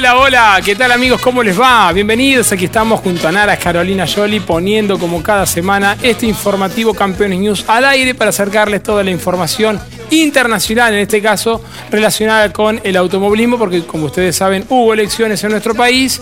Hola, hola. ¿Qué tal amigos? ¿Cómo les va? Bienvenidos. Aquí estamos junto a Nara Carolina Jolie poniendo como cada semana este informativo Campeones News al aire para acercarles toda la información internacional, en este caso relacionada con el automovilismo, porque como ustedes saben hubo elecciones en nuestro país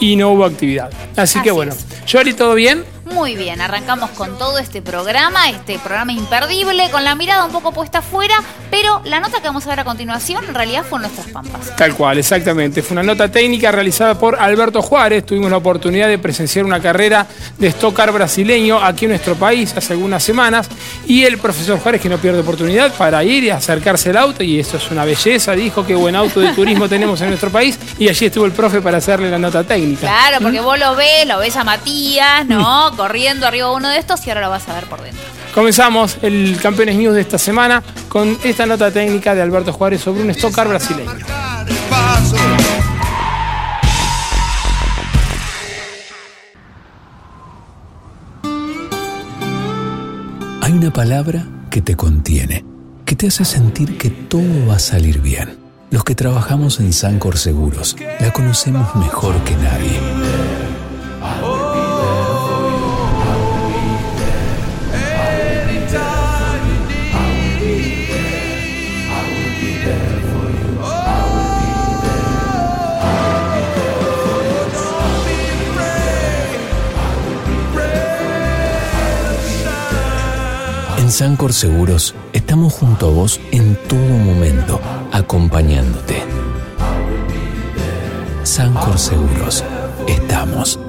y no hubo actividad. Así, que bueno, Jolie, ¿todo bien? Muy bien, arrancamos con todo este programa, este programa imperdible, con la mirada un poco puesta afuera, pero la nota que vamos a ver a continuación en realidad fue nuestras pampas. Tal cual, exactamente. Fue una nota técnica realizada por Alberto Juárez. Tuvimos la oportunidad de presenciar una carrera de stock car brasileño aquí en nuestro país hace algunas semanas y el profesor Juárez que no pierde oportunidad para ir y acercarse al auto y eso es una belleza, dijo qué buen auto de turismo tenemos en nuestro país y allí estuvo el profe para hacerle la nota técnica. Claro, porque ¿Mm? vos lo ves, lo ves a Matías, ¿no? corriendo arriba uno de estos y ahora lo vas a ver por dentro. Comenzamos el Campeones News de esta semana con esta nota técnica de Alberto Juárez sobre un stock car brasileño. Hay una palabra que te contiene, que te hace sentir que todo va a salir bien. Los que trabajamos en Sancor Seguros la conocemos mejor que nadie. Sancor Seguros estamos junto a vos en todo momento, acompañándote. Sancor Seguros, estamos.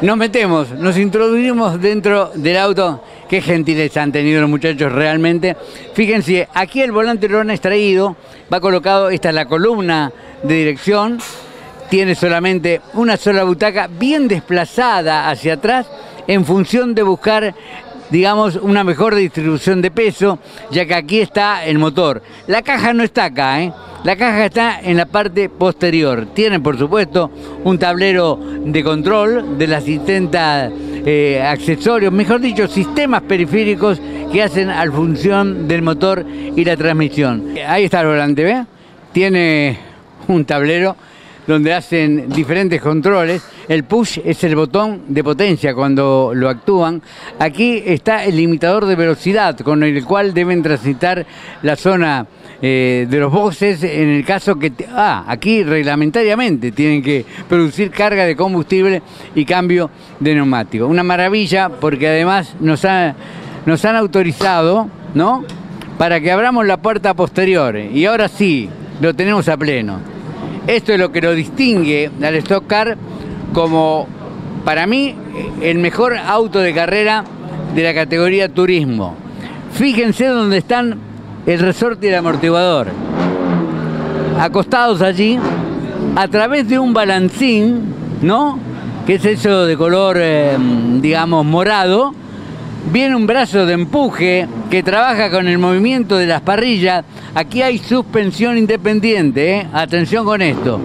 Nos metemos, nos introducimos dentro del auto. Qué gentiles han tenido los muchachos realmente. Fíjense, aquí el volante lo han extraído, va colocado, esta es la columna de dirección, tiene solamente una sola butaca bien desplazada hacia atrás en función de buscar digamos, una mejor distribución de peso, ya que aquí está el motor. La caja no está acá, ¿eh? La caja está en la parte posterior. Tiene, por supuesto, un tablero de control de las 70 eh, accesorios, mejor dicho, sistemas periféricos que hacen al función del motor y la transmisión. Ahí está el volante, ¿ve? Tiene un tablero donde hacen diferentes controles. El push es el botón de potencia cuando lo actúan. Aquí está el limitador de velocidad con el cual deben transitar la zona eh, de los boxes en el caso que... Ah, aquí reglamentariamente tienen que producir carga de combustible y cambio de neumático. Una maravilla porque además nos, nos han autorizado, ¿no? Para que abramos la puerta posterior. Y ahora sí, lo tenemos a pleno Esto es lo que lo distingue al Stock Car como, para mí, el mejor auto de carrera de la categoría turismo. Fíjense dónde están el resorte y el amortiguador. Acostados allí, a través de un balancín, ¿no? Que es eso de color, eh, digamos, morado. Viene un brazo de empuje que trabaja con el movimiento de las parrillas. Aquí hay suspensión independiente, ¿eh? atención con esto.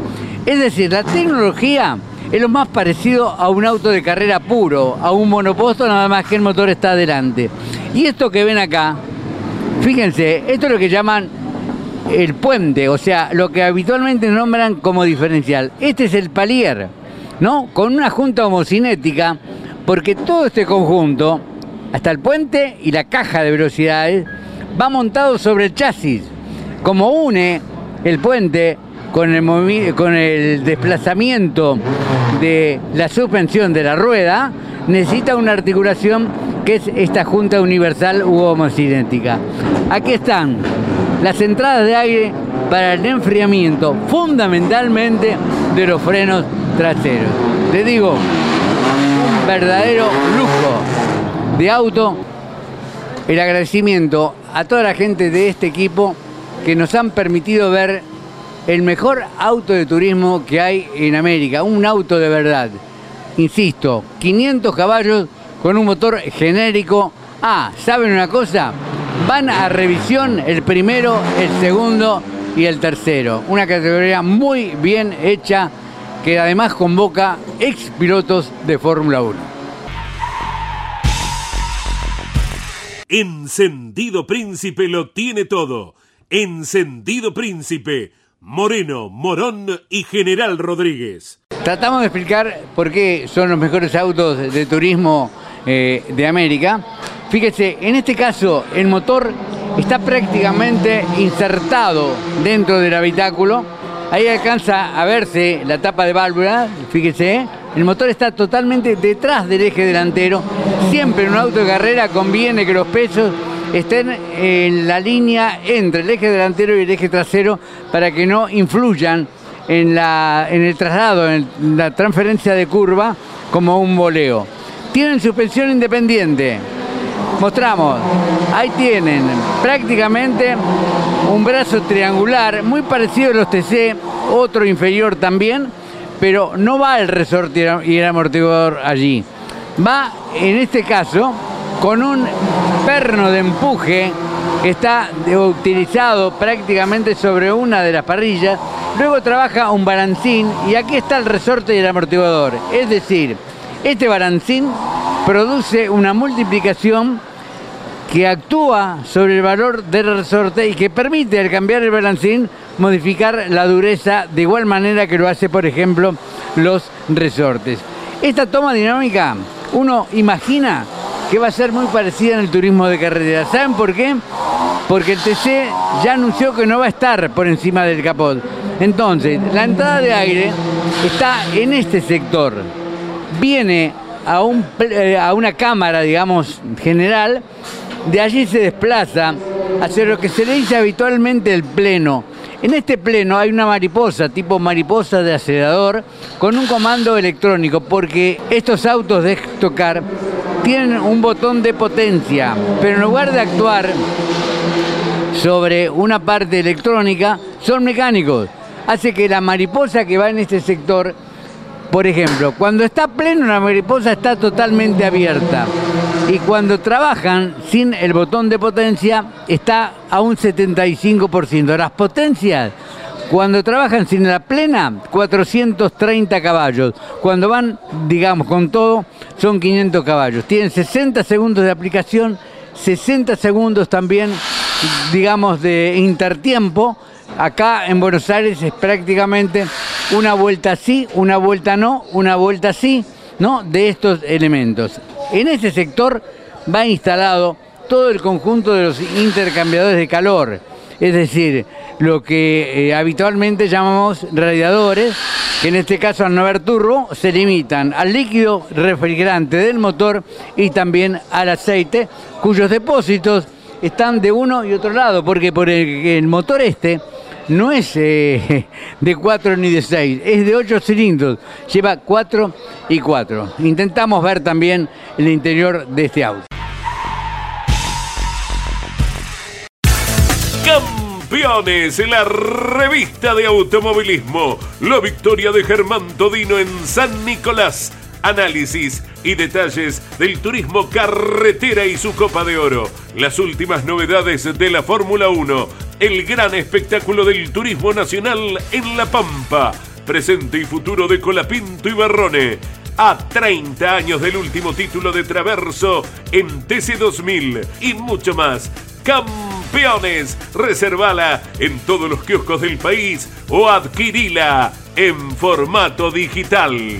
Es decir, la tecnología es lo más parecido a un auto de carrera puro, a un monoposto, nada más que el motor está adelante. Y esto que ven acá, fíjense, esto es lo que llaman el puente, o sea, lo que habitualmente nombran como diferencial. Este es el palier, ¿no? Con una junta homocinética, porque todo este conjunto, hasta el puente y la caja de velocidades, va montado sobre el chasis. Como une el puente con el, desplazamiento de la suspensión de la rueda, necesita una articulación que es esta junta universal u homocinética. Aquí están las entradas de aire para el enfriamiento, fundamentalmente de los frenos traseros. Les digo, un verdadero lujo de auto. El agradecimiento a toda la gente de este equipo que nos han permitido ver el mejor auto de turismo que hay en América, un auto de verdad. Insisto, 500 caballos con un motor genérico. Ah, ¿saben una cosa? Van a revisión el primero, el segundo y el tercero. Una categoría muy bien hecha que además convoca ex pilotos de Fórmula 1. Encendido Príncipe lo tiene todo. Encendido Príncipe Moreno, Morón y General Rodríguez. Tratamos de explicar por qué son los mejores autos de turismo eh, de América. Fíjese, en este caso el motor está prácticamente insertado dentro del habitáculo. Ahí alcanza a verse la tapa de válvula, fíjese, el motor está totalmente detrás del eje delantero. Siempre en un auto de carrera conviene que los pesos estén en la línea entre el eje delantero y el eje trasero para que no influyan en, la, en el traslado, en la transferencia de curva como un voleo. Tienen suspensión independiente. Mostramos, ahí tienen prácticamente un brazo triangular, muy parecido a los TC, otro inferior también, pero no va el resorte y el amortiguador allí. Va, en este caso, con un perno de empuje que está utilizado prácticamente sobre una de las parrillas. Luego trabaja un balancín y aquí está el resorte y el amortiguador. Es decir, este balancín produce una multiplicación que actúa sobre el valor del resorte y que permite al cambiar el balancín modificar la dureza de igual manera que lo hace, por ejemplo, los resortes. Esta toma dinámica, uno imagina que va a ser muy parecida en el turismo de carretera. ¿Saben por qué? Porque el TC ya anunció que no va a estar por encima del capot. Entonces, la entrada de aire está en este sector. Viene a, un, eh, a una cámara, digamos, general, de allí se desplaza hacia lo que se le dice habitualmente el pleno. En este pleno hay una mariposa, tipo mariposa de acelerador, con un comando electrónico, porque estos autos de tocar tienen un botón de potencia, pero en lugar de actuar sobre una parte electrónica, son mecánicos. Hace que la mariposa que va en este sector, por ejemplo, cuando está pleno la mariposa está totalmente abierta y cuando trabajan sin el botón de potencia está a un 75%. Las potencias cuando trabajan sin la plena, 430 caballos. Cuando van, digamos, con todo, son 500 caballos. Tienen 60 segundos de aplicación, 60 segundos también, digamos, de intertiempo. Acá en Buenos Aires es prácticamente una vuelta sí, una vuelta no, una vuelta sí, ¿no? De estos elementos. En este sector va instalado todo el conjunto de los intercambiadores de calor. Es decir, lo que eh, habitualmente llamamos radiadores, que en este caso al no haber turbo se limitan al líquido refrigerante del motor y también al aceite, cuyos depósitos están de uno y otro lado, porque por el, motor este no es eh, de 4 ni de 6, es de 8 cilindros. Lleva 4 y 4. Intentamos ver también el interior de este auto. Campeones, la revista de automovilismo. La victoria de Germán Todino en San Nicolás. Análisis y detalles del turismo carretera y su Copa de Oro. Las últimas novedades de la Fórmula 1. El gran espectáculo del turismo nacional en La Pampa. Presente y futuro de Colapinto y Barrone. A 30 años del último título de Traverso en TC2000 y mucho más. Campeones, reservala en todos los kioscos del país o adquirila en formato digital.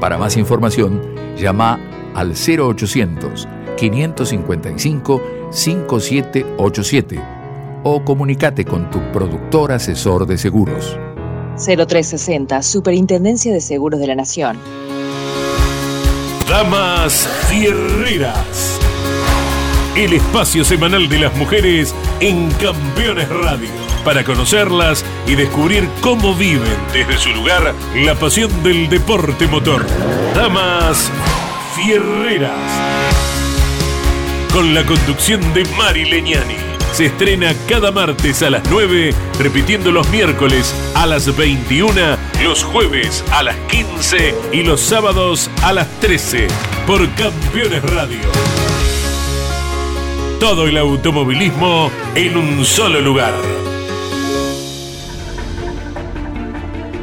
Para más información, llama al 0800 555 5787 o comunícate con tu productor asesor de seguros. 0360, Superintendencia de Seguros de la Nación. Damas Fierreras. El espacio semanal de las mujeres en Campeones Radio. Para conocerlas y descubrir cómo viven desde su lugar la pasión del deporte motor. Damas Fierreras. Con la conducción de Mari Leñani. Se estrena cada martes a las 9, repitiendo los miércoles a las 21, los jueves a las 15 y los sábados a las 13 por Campeones Radio. Todo el automovilismo en un solo lugar.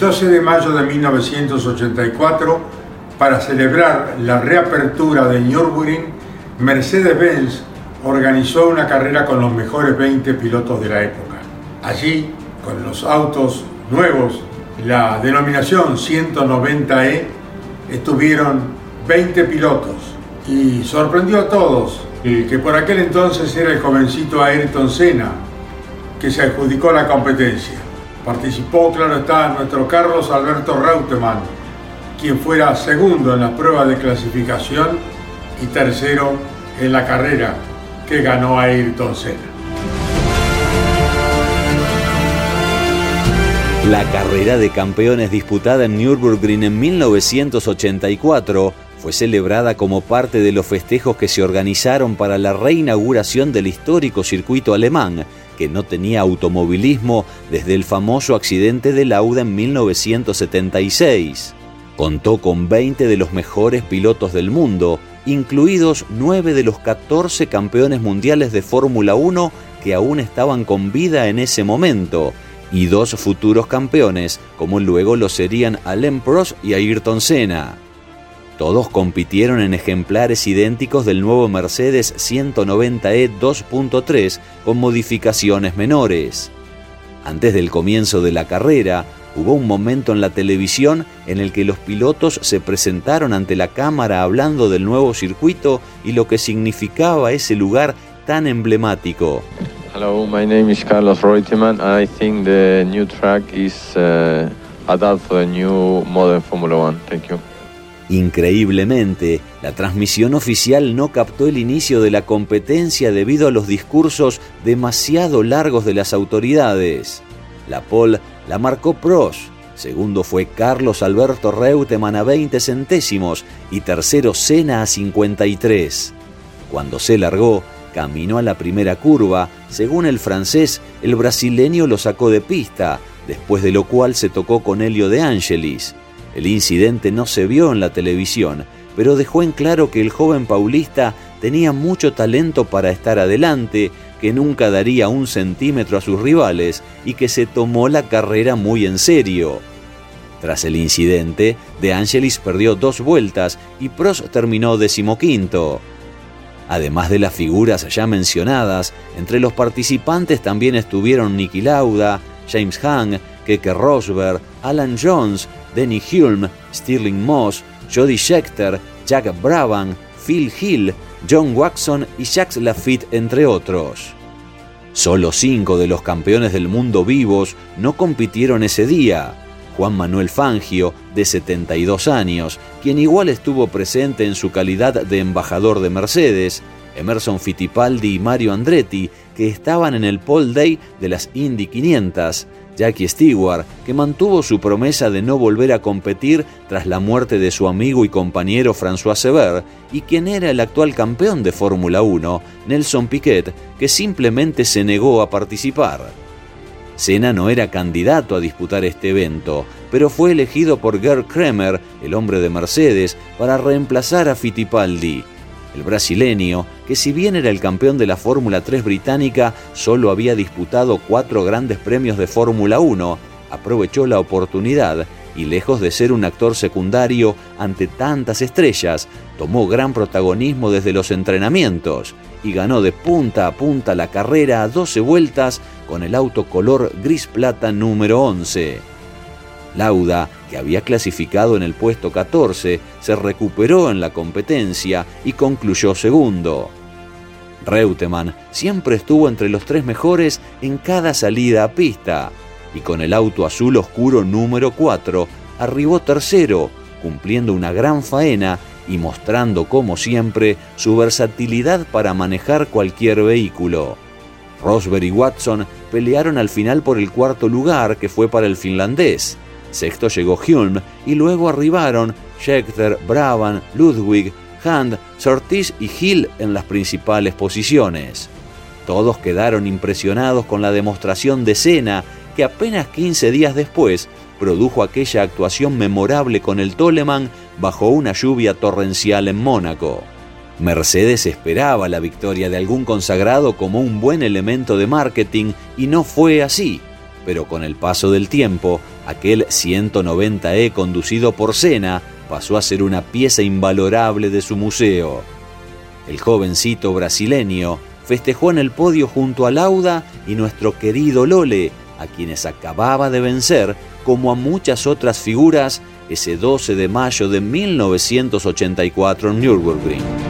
12 de mayo de 1984, para celebrar la reapertura de Nürburgring, Mercedes-Benz organizó una carrera con los mejores 20 pilotos de la época. Allí, con los autos nuevos, la denominación 190E, estuvieron 20 pilotos y sorprendió a todos que por aquel entonces era el jovencito Ayrton Senna que se adjudicó la competencia. Participó, claro está, nuestro Carlos Alberto Reutemann, quien fuera segundo en la prueba de clasificación y tercero en la carrera que ganó Ayrton Senna. La carrera de campeones disputada en Nürburgring en 1984 fue celebrada como parte de los festejos que se organizaron para la reinauguración del histórico circuito alemán, que no tenía automovilismo desde el famoso accidente de Lauda en 1976. Contó con 20 de los mejores pilotos del mundo, incluidos 9 de los 14 campeones mundiales de Fórmula 1 que aún estaban con vida en ese momento, y dos futuros campeones, como luego lo serían Alain Prost y Ayrton Senna. Todos compitieron en ejemplares idénticos del nuevo Mercedes 190E 2.3 con modificaciones menores. Antes del comienzo de la carrera, hubo un momento en la televisión en el que los pilotos se presentaron ante la cámara hablando del nuevo circuito y lo que significaba ese lugar tan emblemático. Hello, my name is Carlos Reutemann. I think the new track is uh, adapted for the new modern Formula One. Thank you. Increíblemente, la transmisión oficial no captó el inicio de la competencia debido a los discursos demasiado largos de las autoridades. La pole la marcó Prost, segundo fue Carlos Alberto Reutemann a 20 centésimos y tercero Senna a 53. Cuando se largó, caminó a la primera curva, según el francés, el brasileño lo sacó de pista, después de lo cual se tocó con Helio de Angelis. El incidente no se vio en la televisión, pero dejó en claro que el joven paulista tenía mucho talento para estar adelante, que nunca daría un centímetro a sus rivales y que se tomó la carrera muy en serio. Tras el incidente, De Angelis perdió dos vueltas y Prost terminó decimoquinto. Además de las figuras ya mencionadas, entre los participantes también estuvieron Niki Lauda, James Hunt, Keke Rosberg, Alan Jones, Denny Hulme, Stirling Moss, Jody Scheckter, Jack Brabham, Phil Hill, John Watson y Jacques Lafitte, entre otros. Solo cinco de los campeones del mundo vivos no compitieron ese día. Juan Manuel Fangio, de 72 años, quien igual estuvo presente en su calidad de embajador de Mercedes, Emerson Fittipaldi y Mario Andretti, que estaban en el Pole Day de las Indy 500, Jackie Stewart, que mantuvo su promesa de no volver a competir tras la muerte de su amigo y compañero François Sever, y quien era el actual campeón de Fórmula 1, Nelson Piquet, que simplemente se negó a participar. Senna no era candidato a disputar este evento, pero fue elegido por Gerd Kremer, el hombre de Mercedes, para reemplazar a Fittipaldi. El brasileño, que si bien era el campeón de la Fórmula 3 británica, solo había disputado cuatro grandes premios de Fórmula 1, aprovechó la oportunidad y lejos de ser un actor secundario ante tantas estrellas, tomó gran protagonismo desde los entrenamientos y ganó de punta a punta la carrera a 12 vueltas con el auto color gris plata número 11. Lauda, que había clasificado en el puesto 14, se recuperó en la competencia y concluyó segundo. Reutemann siempre estuvo entre los tres mejores en cada salida a pista y con el auto azul oscuro número 4 arribó tercero, cumpliendo una gran faena y mostrando como siempre su versatilidad para manejar cualquier vehículo. Rosberg y Watson pelearon al final por el cuarto lugar que fue para el finlandés. Sexto llegó Hulme y luego arribaron Scheckter, Brabham, Ludwig, Hand, Sortis y Hill en las principales posiciones. Todos quedaron impresionados con la demostración de Senna, que apenas 15 días después produjo aquella actuación memorable con el Toleman bajo una lluvia torrencial en Mónaco. Mercedes esperaba la victoria de algún consagrado como un buen elemento de marketing y no fue así, pero con el paso del tiempo, aquel 190E conducido por Senna pasó a ser una pieza invalorable de su museo. El jovencito brasileño festejó en el podio junto a Lauda y nuestro querido Lole, a quienes acababa de vencer, como a muchas otras figuras, ese 12 de mayo de 1984 en Nürburgring.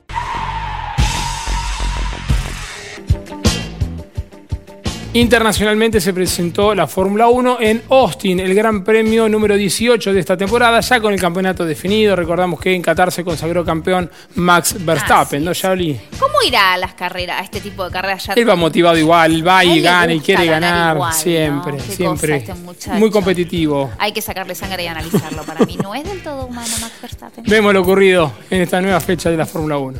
Internacionalmente se presentó la Fórmula 1 en Austin, el Gran Premio número 18 de esta temporada, ya con el campeonato definido. Recordamos que en Qatar se consagró campeón Max Verstappen, ¿no, Charlie? ¿Cómo irá a las carreras, a este tipo de carreras? Ya Él va motivado igual, va y gana y quiere ganar ganar igual, siempre, siempre. este. Muy competitivo. Hay que sacarle sangre y analizarlo. Para mí no es del todo humano Max Verstappen. Vemos lo ocurrido en esta nueva fecha de la Fórmula 1.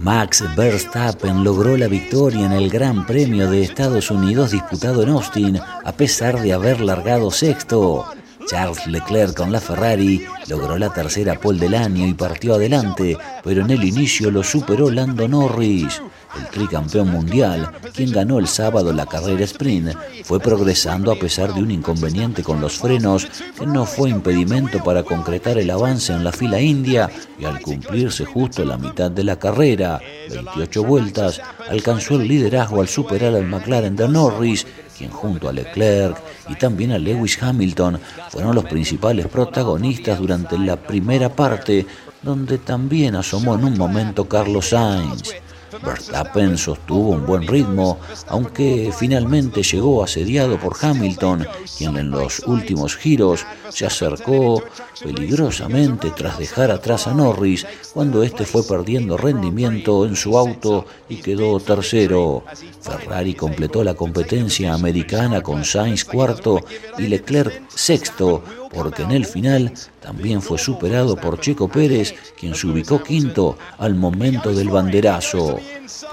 Max Verstappen logró la victoria en el Gran Premio de Estados Unidos disputado en Austin, a pesar de haber largado sexto. Charles Leclerc con la Ferrari logró la tercera pole del año y partió adelante, pero en el inicio lo superó Lando Norris. El tricampeón mundial, quien ganó el sábado la carrera sprint, fue progresando a pesar de un inconveniente con los frenos que no fue impedimento para concretar el avance en la fila india y al cumplirse justo la mitad de la carrera, 28 vueltas, alcanzó el liderazgo al superar al McLaren de Norris quien junto a Leclerc y también a Lewis Hamilton fueron los principales protagonistas durante la primera parte, donde también asomó en un momento Carlos Sainz. Verstappen sostuvo un buen ritmo, aunque finalmente llegó asediado por Hamilton, quien en los últimos giros se acercó peligrosamente tras dejar atrás a Norris cuando éste fue perdiendo rendimiento en su auto y quedó tercero. Ferrari completó la competencia americana con Sainz cuarto y Leclerc sexto, porque en el final también fue superado por Checo Pérez, quien se ubicó quinto al momento del banderazo.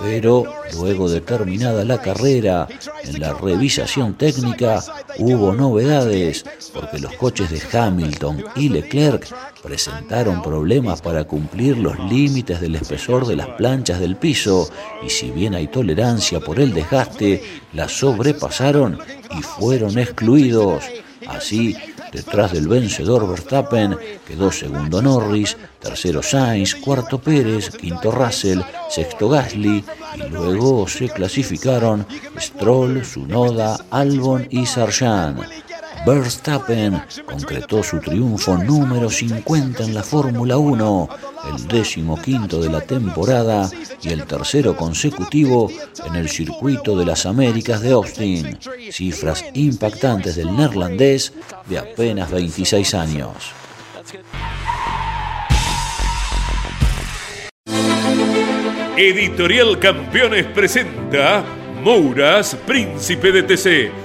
Pero luego de terminada la carrera, en la revisación técnica hubo novedades, porque los coches de Hamilton y Leclerc presentaron problemas para cumplir los límites del espesor de las planchas del piso, y si bien hay tolerancia por el desgaste, la sobrepasaron y fueron excluidos. Así, Detrás del vencedor Verstappen quedó segundo Norris, tercero Sainz, cuarto Pérez, quinto Russell, sexto Gasly y luego se clasificaron Stroll, Sunoda, Albon y Sargent. Verstappen concretó su triunfo número 50 en la Fórmula 1, el décimo quinto de la temporada y el tercero consecutivo en el circuito de las Américas de Austin. Cifras impactantes del neerlandés de apenas 26 años. Editorial Campeones presenta Mouras, Príncipe de TC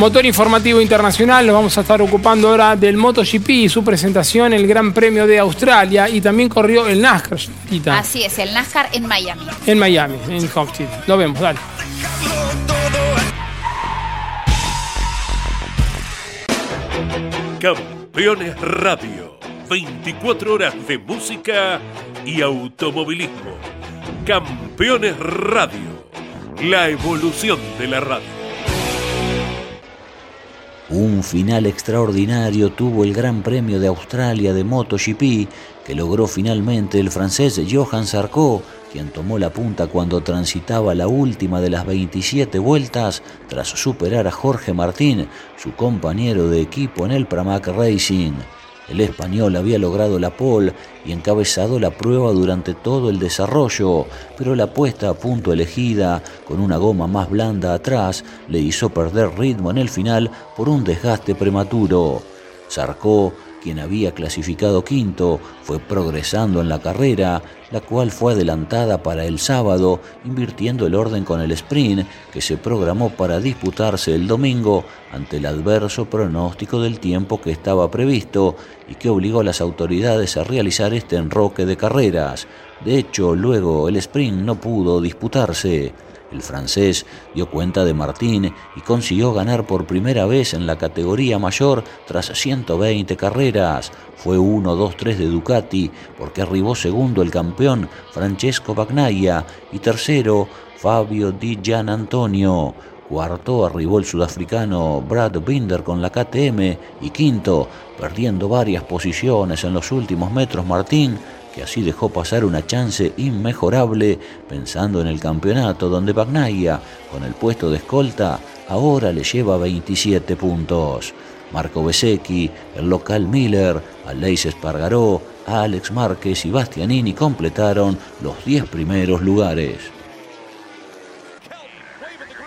Motor informativo internacional, nos vamos a estar ocupando ahora del MotoGP y su presentación, el Gran Premio de Australia y también corrió el NASCAR. Así es, el NASCAR en Miami. En Miami, en Hopkins. Lo vemos, dale. Campeones Radio, 24 horas de música y automovilismo. Campeones Radio, la evolución de la radio. Un final extraordinario tuvo el Gran Premio de Australia de MotoGP, que logró finalmente el francés Johan Sarko, quien tomó la punta cuando transitaba la última de las 27 vueltas tras superar a Jorge Martín, su compañero de equipo en el Pramac Racing. El español había logrado la pole y encabezado la prueba durante todo el desarrollo, pero la puesta a punto elegida, con una goma más blanda atrás, le hizo perder ritmo en el final por un desgaste prematuro. Zarcó quien había clasificado quinto, fue progresando en la carrera, la cual fue adelantada para el sábado, invirtiendo el orden con el sprint que se programó para disputarse el domingo ante el adverso pronóstico del tiempo que estaba previsto y que obligó a las autoridades a realizar este enroque de carreras. De hecho, luego el sprint no pudo disputarse. El francés dio cuenta de Martín y consiguió ganar por primera vez en la categoría mayor tras 120 carreras. Fue 1-2-3 de Ducati porque arribó segundo el campeón Francesco Bagnaia y tercero Fabio Di Gian Antonio. Cuarto arribó el sudafricano Brad Binder con la KTM y quinto, perdiendo varias posiciones en los últimos metros Martín, que así dejó pasar una chance inmejorable pensando en el campeonato donde Bagnaia, con el puesto de escolta, ahora le lleva 27 puntos. Marco Besecchi, el local Miller, Aleix Espargaró, Alex Márquez y Bastianini completaron los 10 primeros lugares.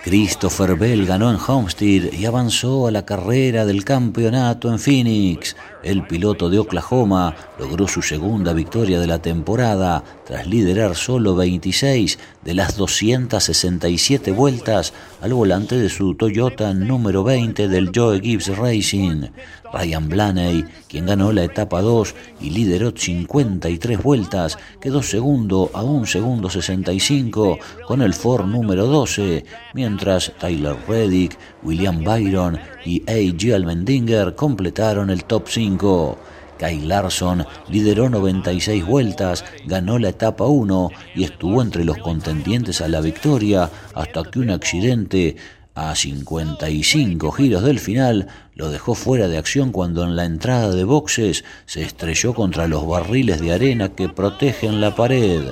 Christopher Bell ganó en Homestead y avanzó a la carrera del campeonato en Phoenix. El piloto de Oklahoma logró su segunda victoria de la temporada tras liderar solo 26 de las 267 vueltas al volante de su Toyota número 20 del Joe Gibbs Racing. Ryan Blaney, quien ganó la etapa 2 y lideró 53 vueltas, quedó segundo a un segundo 65 con el Ford número 12, mientras Tyler Reddick, William Byron y A.G. Almendinger completaron el top 5. Kyle Larson lideró 96 vueltas, ganó la etapa 1 y estuvo entre los contendientes a la victoria hasta que un accidente a 55 giros del final lo dejó fuera de acción cuando en la entrada de boxes se estrelló contra los barriles de arena que protegen la pared.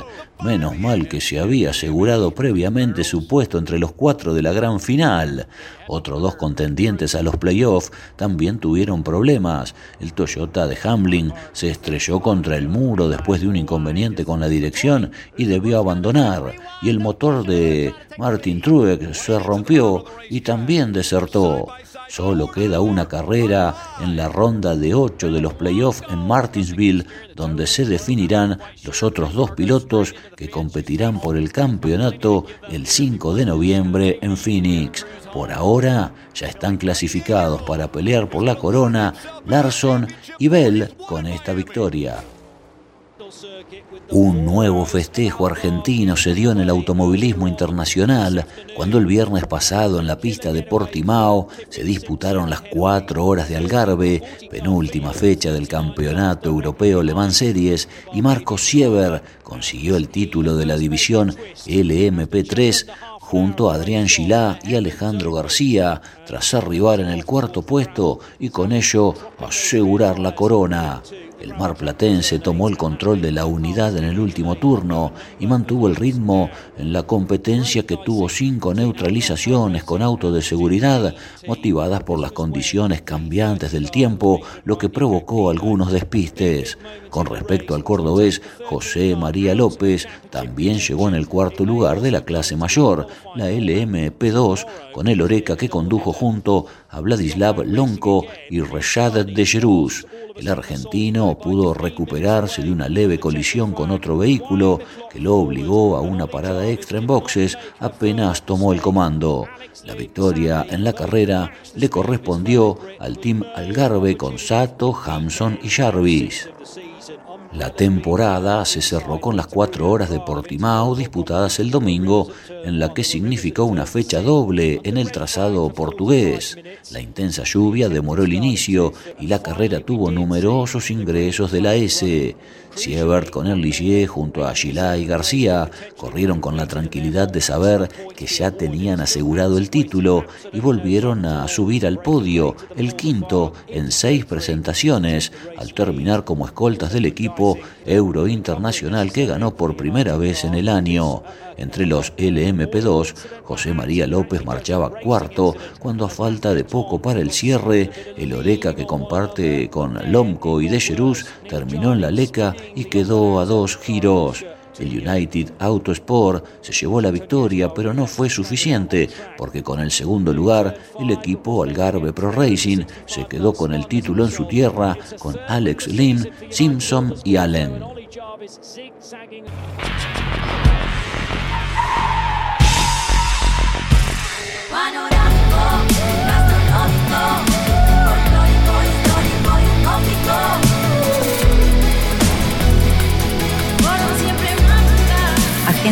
Menos mal que se había asegurado previamente su puesto entre los cuatro de la gran final. Otros dos contendientes a los playoffs también tuvieron problemas. El Toyota de Hamlin se estrelló contra el muro después de un inconveniente con la dirección y debió abandonar. Y el motor de Martin Truex se rompió y también desertó. Solo queda una carrera en la ronda de ocho de los playoffs en Martinsville, donde se definirán los otros dos pilotos que competirán por el campeonato el 5 de noviembre en Phoenix. Por ahora ya están clasificados para pelear por la corona Larson y Bell con esta victoria. Un nuevo festejo argentino se dio en el automovilismo internacional cuando el viernes pasado en la pista de Portimao se disputaron las cuatro horas de Algarve, penúltima fecha del Campeonato Europeo Le Mans Series, y Marco Siever consiguió el título de la división LMP3 junto a Adrián Gilá y Alejandro García, tras arribar en el cuarto puesto y con ello asegurar la corona. El Mar Platense tomó el control de la unidad en el último turno y mantuvo el ritmo en la competencia que tuvo cinco neutralizaciones con auto de seguridad motivadas por las condiciones cambiantes del tiempo, lo que provocó algunos despistes. Con respecto al cordobés, José María López también llegó en el cuarto lugar de la clase mayor, la LMP2, con el Oreca que condujo junto a Vladislav Lonco y Reshad de Jeruz. El argentino pudo recuperarse de una leve colisión con otro vehículo que lo obligó a una parada extra en boxes apenas tomó el comando. La victoria en la carrera le correspondió al Team Algarve con Sato, Hamson y Jarvis. La temporada se cerró con las cuatro horas de Portimao disputadas el domingo, en la que significó una fecha doble en el trazado portugués. La intensa lluvia demoró el inicio y la carrera tuvo numerosos ingresos de la S. Siebert con el Ligier junto a Gilá y García corrieron con la tranquilidad de saber que ya tenían asegurado el título y volvieron a subir al podio, el quinto en seis presentaciones, al terminar como escoltas del equipo Euro Internacional que ganó por primera vez en el año. Entre los LMP2, José María López marchaba cuarto cuando a falta de poco para el cierre, el Oreca que comparte con Lomco y De terminó en la Leca y quedó a dos giros. El United Autosport se llevó la victoria, pero no fue suficiente, porque con el segundo lugar, el equipo Algarve Pro Racing se quedó con el título en su tierra con Alex Lim, Simpson y Allen.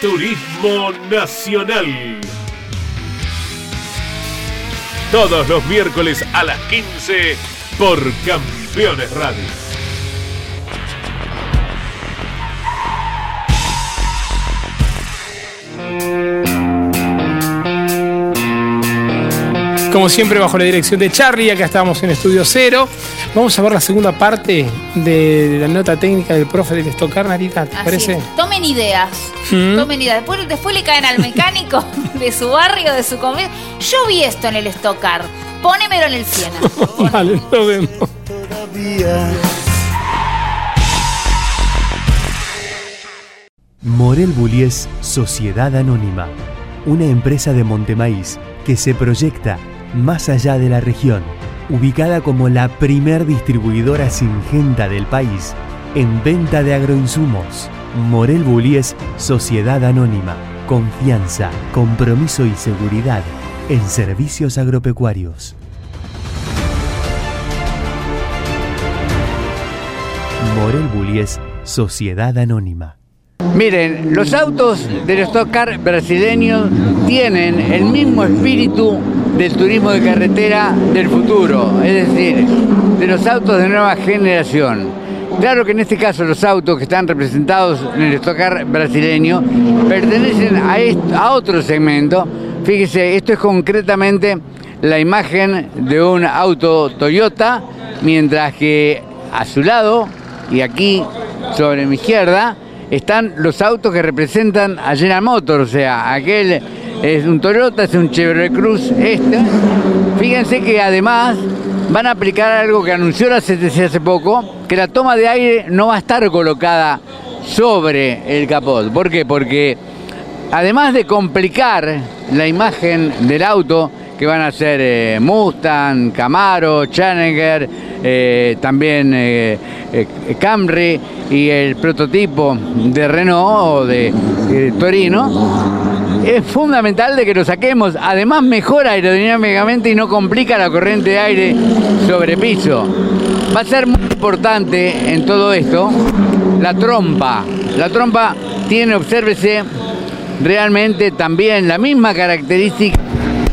Turismo Nacional. Todos los miércoles a las 15 por Campeones Radio. como siempre bajo la dirección de Charlie, acá estamos en Estudio Cero. Vamos a ver la segunda parte de la nota técnica del profe del Estocar, Narita, ¿te Así parece? es. Tomen ideas. Mm. Tomen. Después, después le caen al mecánico de su barrio, de su comida. Yo vi esto en el Estocar. Pónemelo en el Siena. vale, lo vemos. Morel Bullies Sociedad Anónima, una empresa de Montemaíz que se proyecta más allá de la región, ubicada como la primer distribuidora singenta del país en venta de agroinsumos. Morel Bullies Sociedad Anónima, confianza, compromiso y seguridad en servicios agropecuarios. Morel Bullies Sociedad Anónima. Miren, los autos del Stock Car brasileños tienen el mismo espíritu del turismo de carretera del futuro, es decir, de los autos de nueva generación. Claro que en este caso los autos que están representados en el Stock Car brasileño pertenecen a otro segmento. Fíjese, esto es concretamente la imagen de un auto Toyota, mientras que a su lado y aquí sobre mi izquierda están los autos que representan a General Motors, o sea, aquel es un Toyota, es un Chevrolet Cruz este. Fíjense que además van a aplicar algo que anunció la CTC hace poco, que la toma de aire no va a estar colocada sobre el capot. ¿Por qué? Porque además de complicar la imagen del auto, que van a ser eh, Mustang, Camaro, Challenger, eh, también eh, eh, Camry y el prototipo de Renault o de Torino, es fundamental de que lo saquemos. Además mejora aerodinámicamente y no complica la corriente de aire sobre piso. Va a ser muy importante en todo esto la trompa. La trompa tiene, obsérvese, realmente también la misma característica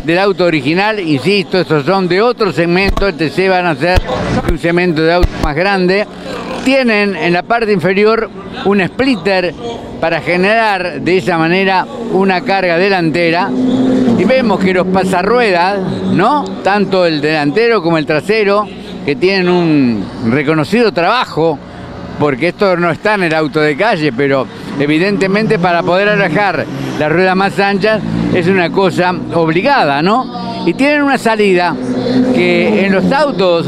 del auto original, insisto, estos son de otro segmento, este se van a ser un segmento de auto más grande. Tienen en la parte inferior un splitter para generar de esa manera una carga delantera. Y vemos que los pasarruedas, ¿no? Tanto el delantero como el trasero, que tienen un reconocido trabajo porque esto no está en el auto de calle, pero evidentemente para poder alejar las ruedas más anchas es una cosa obligada, ¿no? Y tienen una salida que en los autos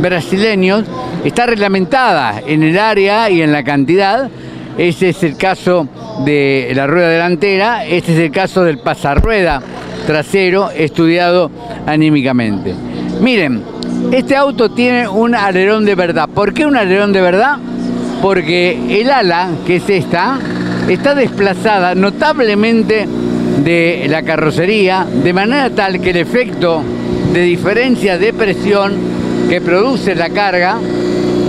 brasileños está reglamentada en el área y en la cantidad. Ese es el caso de la rueda delantera, este es el caso del pasarrueda trasero estudiado anímicamente. Miren, este auto tiene un alerón de verdad. ¿Por qué un alerón de verdad? Porque el ala, que es esta, está desplazada notablemente de la carrocería, de manera tal que el efecto de diferencia de presión que produce la carga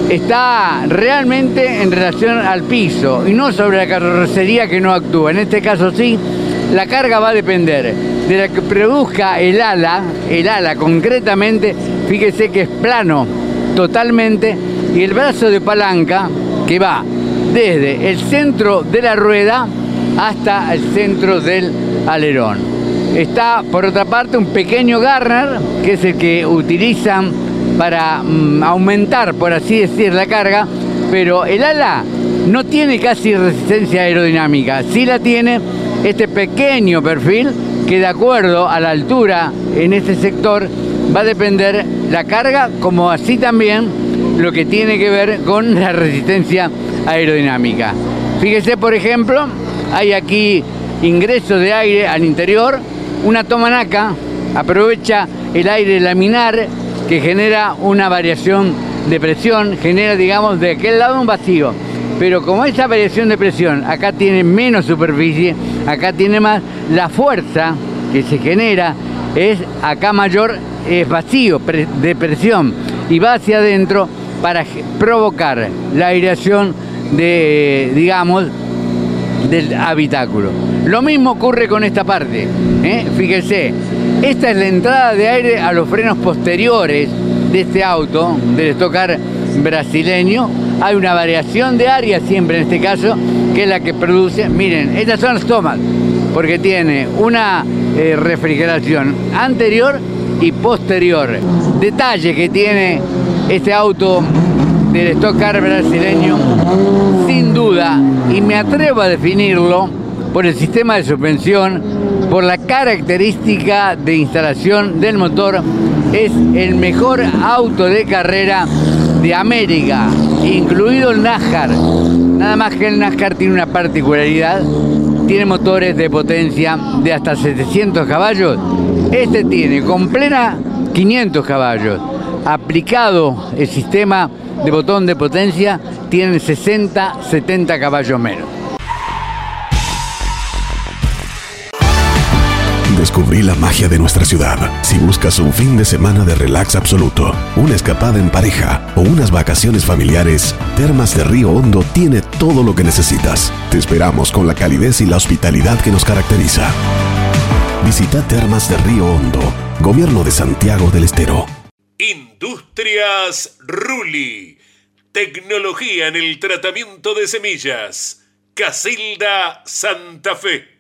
está realmente en relación al piso y no sobre la carrocería que no actúa. En este caso sí, la carga va a depender de la que produzca el ala, el ala concretamente, fíjese que es plano totalmente y el brazo de palanca que va desde el centro de la rueda hasta el centro del alerón. Está por otra parte un pequeño garner que es el que utilizan para mm, aumentar, por así decir, la carga, pero el ala no tiene casi resistencia aerodinámica, sí la tiene este pequeño perfil que de acuerdo a la altura en este sector va a depender la carga como así también lo que tiene que ver con la resistencia aerodinámica. Fíjese, por ejemplo, hay aquí ingreso de aire al interior, una tomanaca aprovecha el aire laminar que genera una variación de presión, genera, digamos, de aquel lado un vacío. Pero como esa variación de presión acá tiene menos superficie, acá tiene más, la fuerza que se genera es acá mayor, es vacío de presión y va hacia adentro para provocar la aireación de, digamos, del habitáculo. Lo mismo ocurre con esta parte. ¿Eh? Fíjese, esta es la entrada de aire a los frenos posteriores de este auto, del Stocar brasileño. Hay una variación de área siempre en este caso, que es la que produce. Miren, estas son las tomas, porque tiene una eh, refrigeración anterior y posterior. Detalle que tiene este auto del Stock Car brasileño, sin duda, y me atrevo a definirlo por el sistema de suspensión, por la característica de instalación del motor, es el mejor auto de carrera de América, incluido el NASCAR. Nada más que el NASCAR tiene una particularidad, tiene motores de potencia de hasta 700 caballos. Este tiene con plena 500 caballos. Aplicado el sistema de botón de potencia, tiene 60, 70 caballos menos. Descubrí la magia de nuestra ciudad. Si buscas un fin de semana de relax absoluto, una escapada en pareja o unas vacaciones familiares, Termas de Río Hondo tiene todo lo que necesitas. Te esperamos con la calidez y la hospitalidad que nos caracteriza. Visita Termas de Río Hondo, Gobierno de Santiago del Estero. Industrias Ruli. Tecnología en el tratamiento de semillas. Casilda Santa Fe.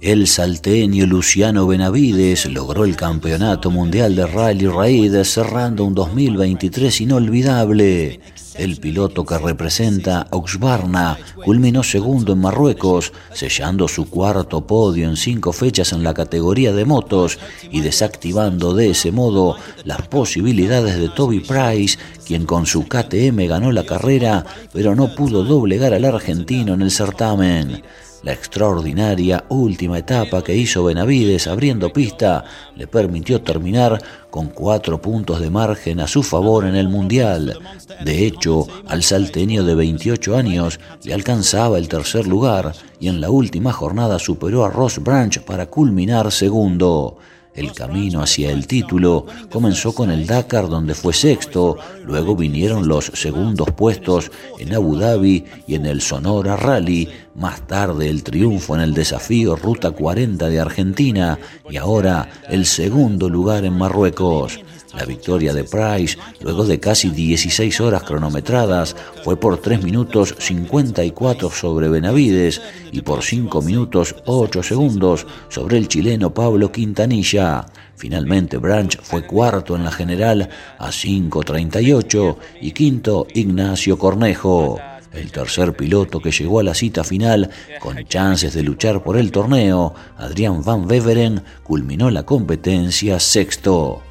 El salteño Luciano Benavides logró el Campeonato Mundial de Rally Raid cerrando un 2023 inolvidable. El piloto que representa Oxbarna culminó segundo en Marruecos, sellando su cuarto podio en cinco fechas en la categoría de motos y desactivando de ese modo las posibilidades de Toby Price, quien con su KTM ganó la carrera, pero no pudo doblegar al argentino en el certamen. La extraordinaria última etapa que hizo Benavides abriendo pista le permitió terminar con cuatro puntos de margen a su favor en el Mundial. De hecho, al salteño de 28 años le alcanzaba el tercer lugar y en la última jornada superó a Ross Branch para culminar segundo. El camino hacia el título comenzó con el Dakar donde fue sexto, luego vinieron los segundos puestos en Abu Dhabi y en el Sonora Rally, más tarde el triunfo en el desafío Ruta 40 de Argentina y ahora el segundo lugar en Marruecos. La victoria de Price, luego de casi 16 horas cronometradas, fue por 3 minutos 54 sobre Benavides y por 5 minutos 8 segundos sobre el chileno Pablo Quintanilla. Finalmente Branch fue cuarto en la general a 5.38 y quinto Ignacio Cornejo. El tercer piloto que llegó a la cita final con chances de luchar por el torneo, Adrián Van Beveren, culminó la competencia sexto.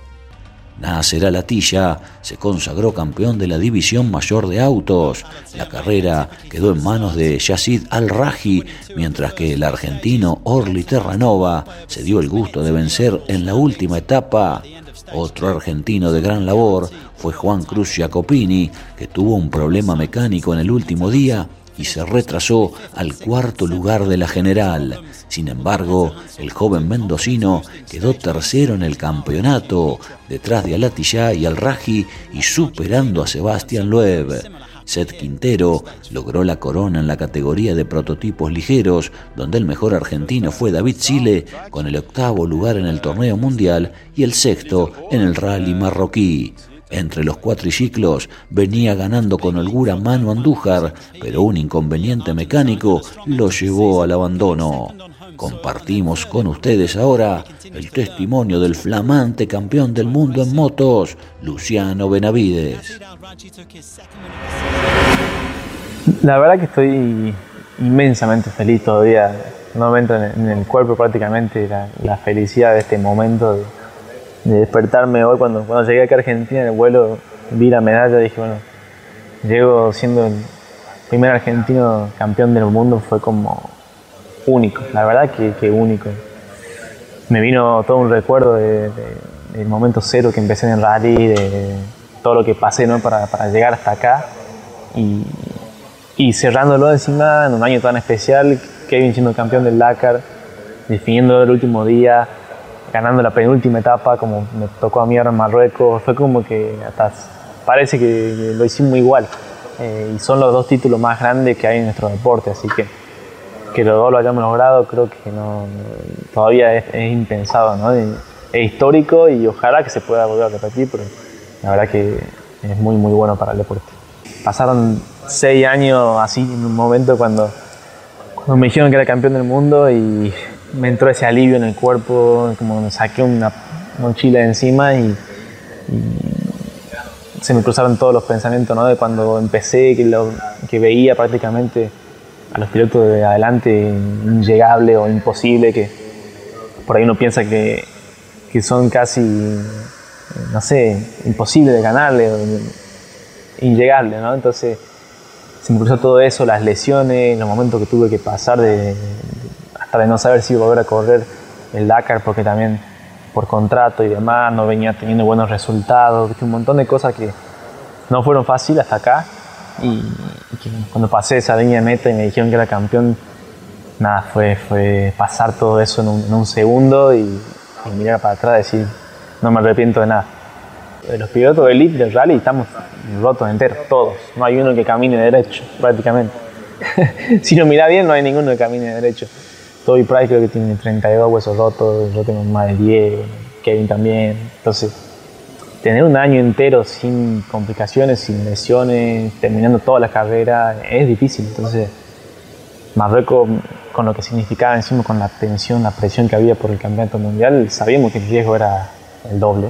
Nasser Latilla se consagró campeón de la división mayor de autos. La carrera quedó en manos de Yazid Al-Raji, mientras que el argentino Orly Terranova se dio el gusto de vencer en la última etapa. Otro argentino de gran labor fue Juan Cruz Jacopini, que tuvo un problema mecánico en el último día y se retrasó al cuarto lugar de la general. Sin embargo, el joven mendocino quedó tercero en el campeonato, detrás de Alatillá y Al-Raji y superando a Sebastián Loeb. Seth Quintero logró la corona en la categoría de prototipos ligeros, donde el mejor argentino fue David Chile, con el octavo lugar en el torneo mundial y el sexto en el rally marroquí. Entre los cuatriciclos venía ganando con holgura Manu Andújar, pero un inconveniente mecánico lo llevó al abandono. Compartimos con ustedes ahora el testimonio del flamante campeón del mundo en motos, Luciano Benavides. La verdad que estoy inmensamente feliz todavía. No momento en el cuerpo prácticamente la, felicidad de este momento de despertarme hoy cuando, cuando llegué aquí a Argentina en el vuelo, vi la medalla dije, bueno, llego siendo el primer argentino campeón del mundo, fue como único, la verdad que, que único. Me vino todo un recuerdo de, del momento cero que empecé en el rally, de todo lo que pasé ¿no? para, para llegar hasta acá y, y cerrándolo encima en un año tan especial, Kevin siendo campeón del Dakar, definiendo el último día, ganando la penúltima etapa, como me tocó a mí ahora en Marruecos, fue como que hasta parece que lo hicimos igual. Eh, y son los dos títulos más grandes que hay en nuestro deporte, así que que los dos lo hayamos logrado creo que no, todavía es, impensado, ¿no? es histórico y ojalá que se pueda volver a repetir, pero la verdad que es muy muy bueno para el deporte. Pasaron seis años así en un momento cuando, cuando me dijeron que era campeón del mundo y me entró ese alivio en el cuerpo, como me saqué una, mochila encima y, se me cruzaron todos los pensamientos ¿no? de cuando empecé, que, lo, que veía prácticamente a los pilotos de adelante inllegable o imposible, que por ahí uno piensa que, que son casi, no sé, imposibles de ganarle, inllegable, ¿no? Entonces se me cruzó todo eso, las lesiones, los momentos que tuve que pasar de, hasta de no saber si iba a volver a correr el Dakar, porque también por contrato y demás no venía teniendo buenos resultados, un montón de cosas que no fueron fáciles hasta acá. Y, cuando pasé esa línea meta y me dijeron que era campeón, nada, fue, fue pasar todo eso en un, segundo y, mirar para atrás y decir, no me arrepiento de nada. Los pilotos de elite del rally estamos rotos enteros, todos. No hay uno que camine derecho, prácticamente. si no mira bien, no hay ninguno que camine derecho. Toby Price creo que tiene 32 huesos rotos, yo tengo más de 10, Kevin también. Entonces, tener un año entero sin complicaciones, sin lesiones, terminando toda la carrera, es difícil. Entonces, Marruecos, con lo que significaba encima, con la tensión, la presión que había por el campeonato mundial, sabíamos que el riesgo era el doble.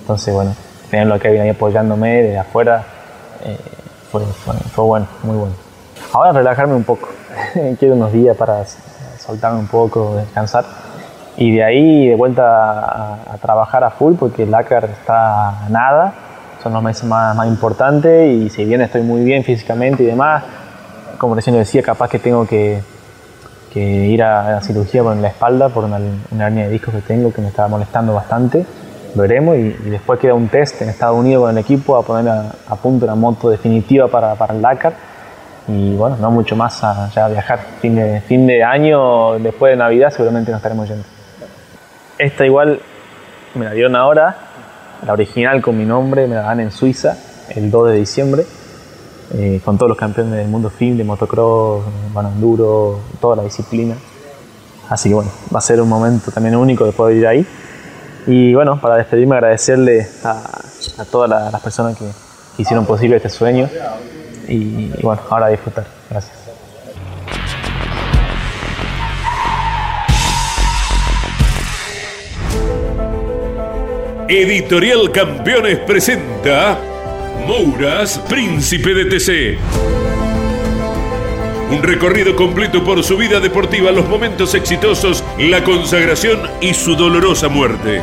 Entonces, bueno, tenerlo a Kevin ahí apoyándome desde afuera eh, fue, fue bueno, muy bueno. Ahora relajarme un poco. Quiero unos días para soltarme un poco, descansar. Y de ahí de vuelta a, trabajar a full porque el Dakar está a nada, son los meses más, más importantes y si bien estoy muy bien físicamente y demás, como recién decía, capaz que tengo que, que ir a la cirugía por la espalda por una, una, hernia de discos que tengo que me estaba molestando bastante. Lo veremos y, después queda un test en Estados Unidos con el equipo a poner a, a punto una moto definitiva para, para el Dakar y bueno, no mucho más a ya viajar. Fin de, fin de año, después de Navidad, seguramente nos estaremos yendo. Esta igual me la dieron ahora, la original con mi nombre, me la dan en Suiza el 2 de diciembre, eh, con todos los campeones del mundo film, de motocross, bueno, enduro, toda la disciplina. Así que bueno, va a ser un momento también único de poder ir ahí. Y bueno, para despedirme agradecerle a, a todas las personas que hicieron posible este sueño y, bueno, ahora disfrutar. Gracias. Editorial Campeones presenta Mouras, Príncipe de TC. Un recorrido completo por su vida deportiva, los momentos exitosos, la consagración y su dolorosa muerte.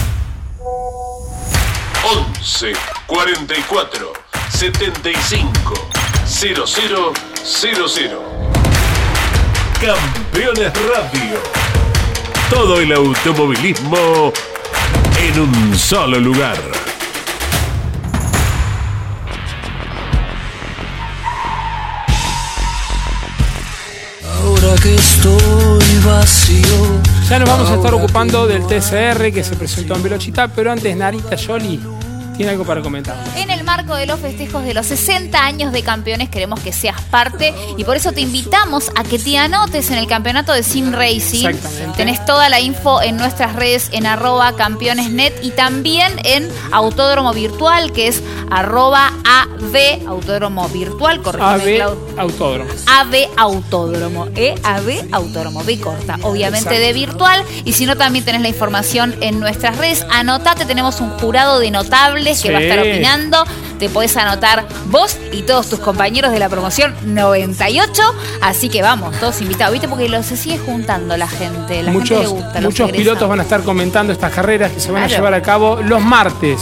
11 44 75 00 00. Campeones Radio. Todo el automovilismo en un solo lugar. Ahora que estoy vacío. Ya nos vamos a estar ocupando del TCR que se presentó en Velocidad, pero antes Narita Jolie tiene algo para comentar. En el marco de los festejos de los 60 años de campeones queremos que seas parte y por eso te invitamos a que te anotes en el campeonato de Sim Racing. Exactamente. Tenés toda la info en nuestras redes en arroba campeonesnet y también en Autódromo Virtual que es arroba AV Autódromo Virtual. AV Autódromo. AV Autódromo, E AV Autódromo, B corta, obviamente de virtual y si no también tenés la información en nuestras redes. Anotate, tenemos un jurado de que va a estar opinando. Te podés anotar vos y todos tus compañeros de la promoción 98. Así que vamos, todos invitados, ¿viste? Porque lo se sigue juntando la gente. La muchos, gente le gusta. Muchos pilotos van a estar comentando estas carreras que se van a llevar a cabo los martes.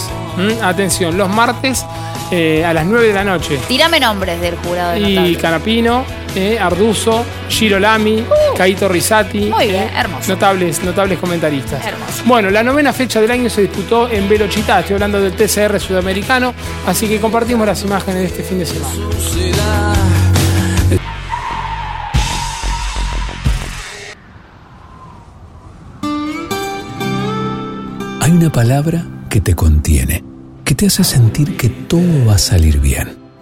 Atención, los martes eh, a las 9 de la noche. Tírame nombres del jurado de Y Canapino, eh, Arduzo, Girolami, uh, Caito Risati. Muy bien, eh, hermoso. Notables, notables comentaristas. Bueno, la novena fecha del año se disputó en Velochita, estoy hablando del TCR sudamericano, así que compartimos las imágenes de este fin de semana. una palabra que te contiene, que te hace sentir que todo va a salir bien.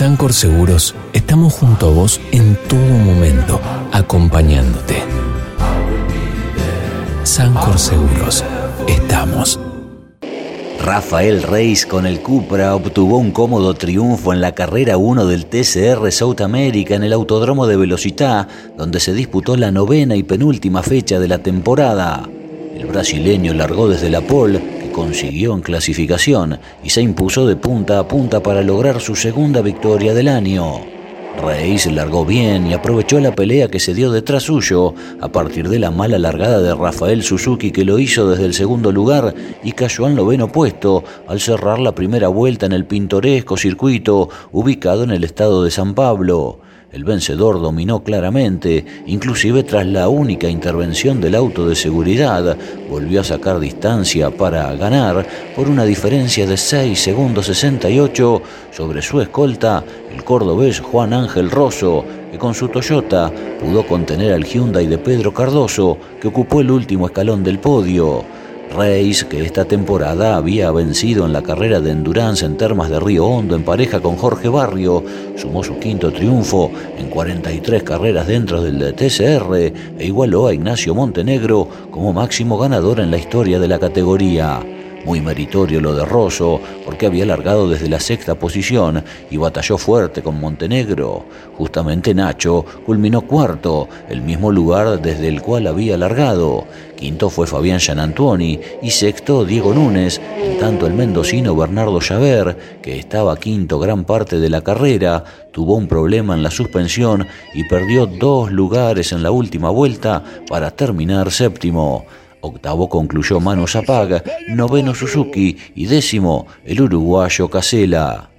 Sancor Seguros estamos junto a vos en todo momento, acompañándote. Sancor Seguros, estamos. Rafael Reis con el Cupra obtuvo un cómodo triunfo en la carrera 1 del TCR South America en el Autódromo de Velocidad, donde se disputó la novena y penúltima fecha de la temporada. El brasileño largó desde la pole consiguió en clasificación y se impuso de punta a punta para lograr su segunda victoria del año. Reis largó bien y aprovechó la pelea que se dio detrás suyo a partir de la mala largada de Rafael Suzuki que lo hizo desde el segundo lugar y cayó al noveno puesto al cerrar la primera vuelta en el pintoresco circuito ubicado en el estado de San Pablo. El vencedor dominó claramente, inclusive tras la única intervención del auto de seguridad, volvió a sacar distancia para ganar por una diferencia de 6 segundos 68 sobre su escolta, el cordobés Juan Ángel Rosso, que con su Toyota pudo contener al Hyundai de Pedro Cardoso, que ocupó el último escalón del podio. Reis, que esta temporada había vencido en la carrera de endurance en Termas de Río Hondo en pareja con Jorge Barrio, sumó su quinto triunfo en 43 carreras dentro del TCR e igualó a Ignacio Montenegro como máximo ganador en la historia de la categoría. Muy meritorio lo de Rosso, porque había largado desde la sexta posición y batalló fuerte con Montenegro. Justamente Nacho culminó cuarto, el mismo lugar desde el cual había largado. Quinto fue Fabián Gianantuoni y sexto Diego Núñez, en tanto el mendocino Bernardo Llaver, que estaba quinto gran parte de la carrera, tuvo un problema en la suspensión y perdió dos lugares en la última vuelta para terminar séptimo. Octavo concluyó Manu Zapag, noveno Suzuki y décimo el uruguayo Casela.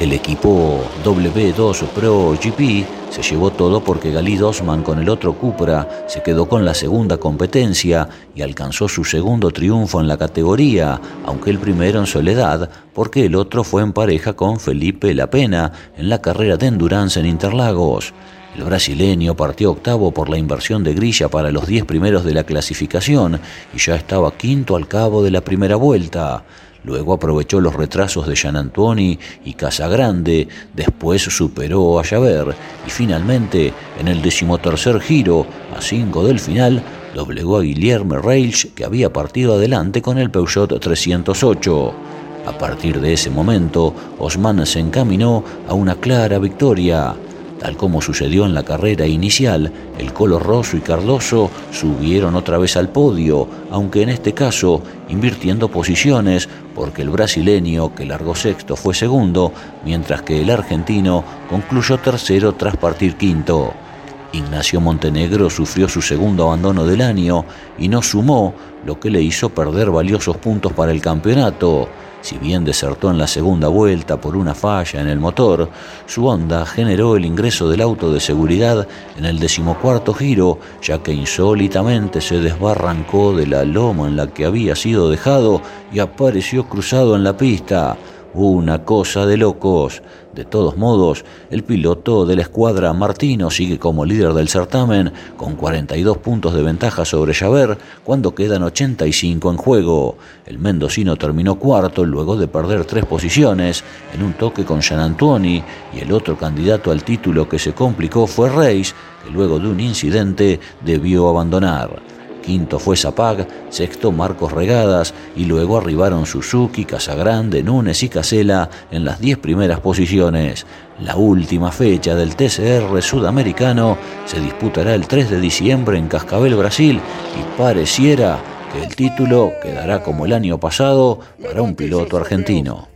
El equipo W2 Pro GP se llevó todo porque Galí Dosman con el otro Cupra se quedó con la segunda competencia y alcanzó su segundo triunfo en la categoría, aunque el primero en soledad, porque el otro fue en pareja con Felipe La Pena en la carrera de endurance en Interlagos. El brasileño partió octavo por la inversión de grilla para los 10 primeros de la clasificación y ya estaba quinto al cabo de la primera vuelta. Luego aprovechó los retrasos de Jean Antoni y Casagrande, después superó a Javert y finalmente, en el decimotercer giro, a 5 del final, doblegó a Guillermo Reich, que había partido adelante con el Peugeot 308. A partir de ese momento, Osman se encaminó a una clara victoria. Tal como sucedió en la carrera inicial, el Colo Rosso y Cardoso subieron otra vez al podio, aunque en este caso invirtiendo posiciones, porque el brasileño que largó sexto fue segundo, mientras que el argentino concluyó tercero tras partir quinto. Ignacio Montenegro sufrió su segundo abandono del año y no sumó, lo que le hizo perder valiosos puntos para el campeonato. Si bien desertó en la segunda vuelta por una falla en el motor, su Honda generó el ingreso del auto de seguridad en el decimocuarto giro, ya que insólitamente se desbarrancó de la loma en la que había sido dejado y apareció cruzado en la pista. Una cosa de locos. De todos modos, el piloto de la escuadra Martino sigue como líder del certamen con 42 puntos de ventaja sobre Javert cuando quedan 85 en juego. El mendocino terminó cuarto luego de perder tres posiciones en un toque con Jean Antuoni y el otro candidato al título que se complicó fue Reis, que luego de un incidente debió abandonar. Quinto fue Zapag, sexto Marcos Regadas y luego arribaron Suzuki, Casagrande, Núñez y Casela en las diez primeras posiciones. La última fecha del TCR sudamericano se disputará el 3 de diciembre en Cascabel, Brasil y pareciera que el título quedará como el año pasado para un piloto argentino.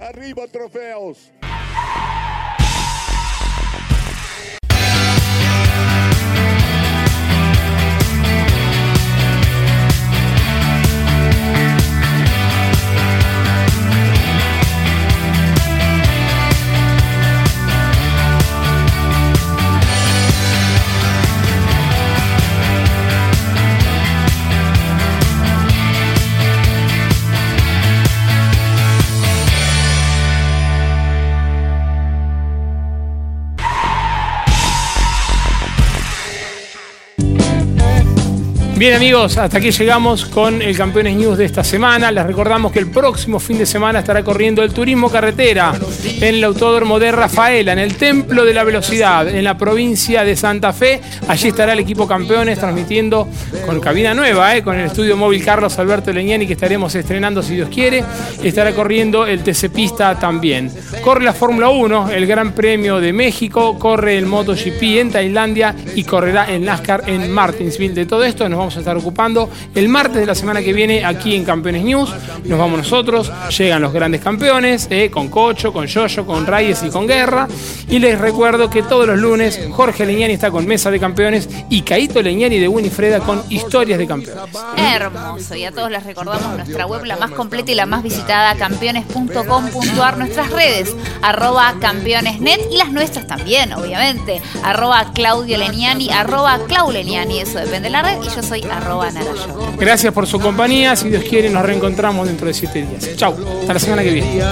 Bien amigos, hasta aquí llegamos con el Campeones News de esta semana. Les recordamos que el próximo fin de semana estará corriendo el Turismo Carretera en el Autódromo de Rafaela, en el Templo de la Velocidad, en la provincia de Santa Fe. Allí estará el equipo Campeones transmitiendo con cabina nueva, eh, con el estudio móvil Carlos Alberto Leñani que estaremos estrenando si Dios quiere. Estará corriendo el TC Pista también. Corre la Fórmula 1, el Gran Premio de México, corre el MotoGP en Tailandia y correrá el NASCAR en Martinsville. De todo esto nos vamos a estar ocupando el martes de la semana que viene aquí en Campeones News. Nos vamos nosotros, llegan los grandes campeones, eh, con Cocho, con Yoyo, con Reyes y con Guerra. Y les recuerdo que todos los lunes Jorge Leñani está con Mesa de Campeones y Caito Leñani de Winifreda con Historias de Campeones. Hermoso. Y a todos les recordamos nuestra web, la más completa y la más visitada, campeones.com.ar, nuestras redes, arroba campeonesnet y las nuestras también, obviamente, arroba Claudio Leniani, arroba Clau Leniani, eso depende de la red, y yo soy arroba Narayo. Gracias por su compañía. Si Dios quiere, nos reencontramos dentro de siete días. Chau. Hasta la semana que viene.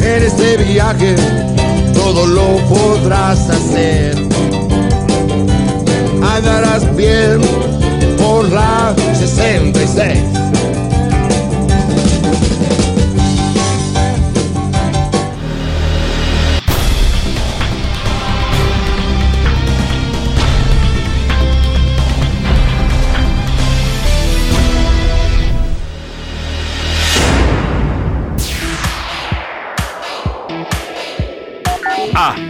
En este viaje todo lo podrás hacer. Andarás bien por la 66.